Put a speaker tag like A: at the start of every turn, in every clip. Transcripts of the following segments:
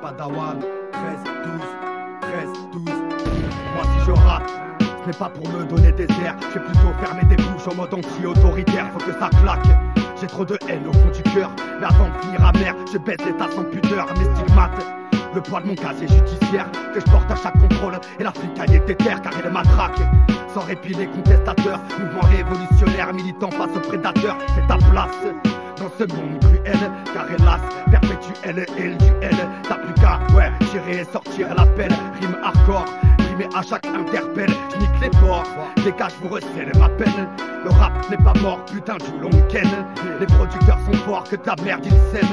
A: Padawan. 13, 12, 13, 12 Moi si je rate ce n'est pas pour me donner des airs, j'ai plutôt fermé des bouches en mode anti-autoritaire, faut que ça claque. J'ai trop de haine au fond du cœur, mais avant de finir amer, je baisse l'état sans pudeur, mes stigmates. Le poids de mon casier judiciaire que je porte à chaque contrôle. Et l'africanité terre car il matraque. Sans répit les contestateurs, mouvement révolutionnaire, militant face aux prédateurs, c'est ta place dans ce monde cruel, car hélas, perpétuel et le duel. T'as plus qu'à, ouais, tirer et sortir l'appel, rime hardcore mais à chaque interpelle, je nique les ports. Dégage, vous recèle ma peine. Le rap n'est pas mort, putain, du long ken. Les producteurs sont forts que ta merde ils sème.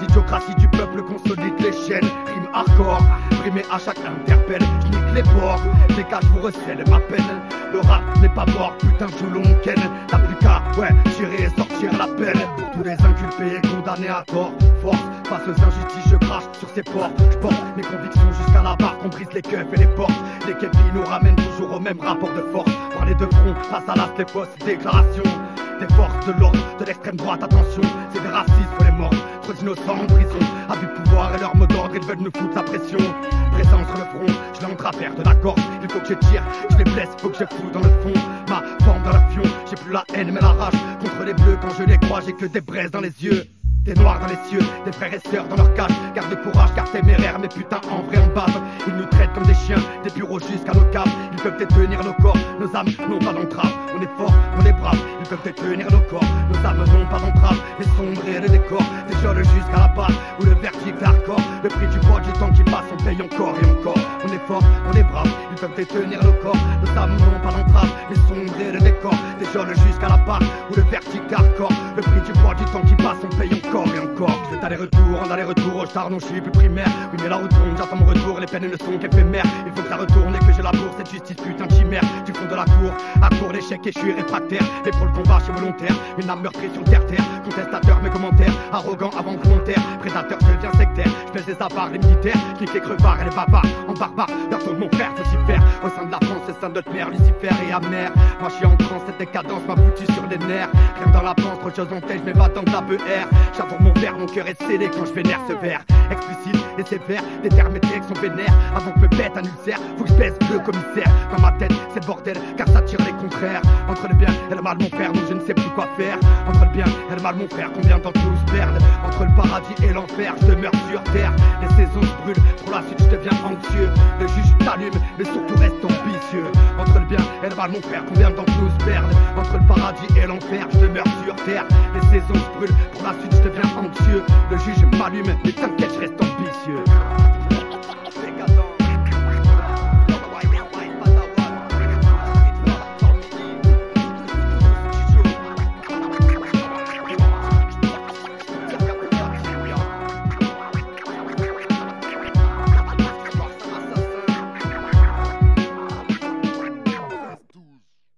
A: L'idiocratie du peuple consolide les chaînes. Rime hardcore, primé à chaque interpelle, je les ports. Dégage, vous recèle ma peine. Le rap n'est pas mort, putain, du long ken. T'as plus qu'à, ouais, tirer et sortir condamnés à tort, force. Face aux injustices, je crache sur ces ports. Je mes convictions jusqu'à la barre, qu'on brise les keufs et les portes. Les képis nous ramènent toujours au même rapport de force. Parler de front, face à l'as, les fausses déclarations. Des forces de l'ordre, de l'extrême droite, attention, c'est des racistes, faut les morts. Trop d'innocents en prison, abus de pouvoir et leur mot d'ordre, ils veulent nous foutre la pression. Présent sur le front, je l'ai en travers de la. Il faut que je tire, je les blesse, faut que je fous dans le fond. Ma forme dans l'avion, j'ai plus la haine mais la rage. Contre les bleus, quand je les crois, j'ai que des braises dans les yeux. Des noirs dans les cieux, des frères et sœurs dans leur cage. Garde courage car téméraire, mais putain en vrai en bave. Ils nous traitent comme des chiens, des bureaux jusqu'à nos caves. Ils peuvent détenir nos corps, nos âmes n'ont pas d'entrave. On est fort, on est brave, ils peuvent détenir nos corps. Nos âmes n'ont pas d'entrave, les sombrer le décor. Des jeunes jusqu'à la base, où le vertige hardcore. Le prix du poids du temps qui passe, on paye encore et encore. On est fort, on est brave, ils peuvent détenir nos corps. Nos âmes n'ont pas d'entrave, les sombrer. Des jeunes jusqu'à la base, où le vertige hardcore. Le prix du poids du temps qui passe, on paye encore et encore. Je aller-retour, en aller-retour au char, non, je suis plus primaire. Oui, mais la retourne, j'attends mon retour, les peines ne sont qu'éphémères. Il faut que ça retourne et que je laboure cette justice putain de chimère. Du fond de la cour, à court d'échec et je suis réfractaire. Et pour le combat, je suis volontaire. Une âme meurtrie sur terre-terre. Contestateur, mes commentaires, arrogant avant volontaire. Prédateur, je deviens sectaire. Je pèse les avares, les militaires. Clique les crevards et les bavards. En barbare, leur tourne mon frère, faire Au sein de la c'est sein de mère, Lucifer et amer. Moi, je suis en transe, cette décadence m'a foutu sur les nerfs. Rien dans la panse, trop de choses en tête, je m'évade dans la BR. J'avoue mon verre, mon cœur est scellé quand je vénère ce verre. Explicite et sévère, des termes sont vénères. Avant que me pète un ulcère, faut que je baisse le commissaire. Dans ma tête, c'est le bordel, car ça tire les contraires. Entre le bien et le mal, mon frère, non, je ne sais plus quoi faire. Entre le bien et le mal, mon frère, combien d'entre nous se Entre le paradis et l'enfer, je demeure sur terre. Les saisons se brûlent, pour la suite, je deviens anxieux. Le juge t'allume, mais surtout reste ambitieux. Entre le bien et le mal, mon frère, combien d'entre nous se Entre le paradis et l'enfer, je demeure sur terre. Les saisons se brûlent, pour la suite, je deviens anxieux. Le juge m'allume,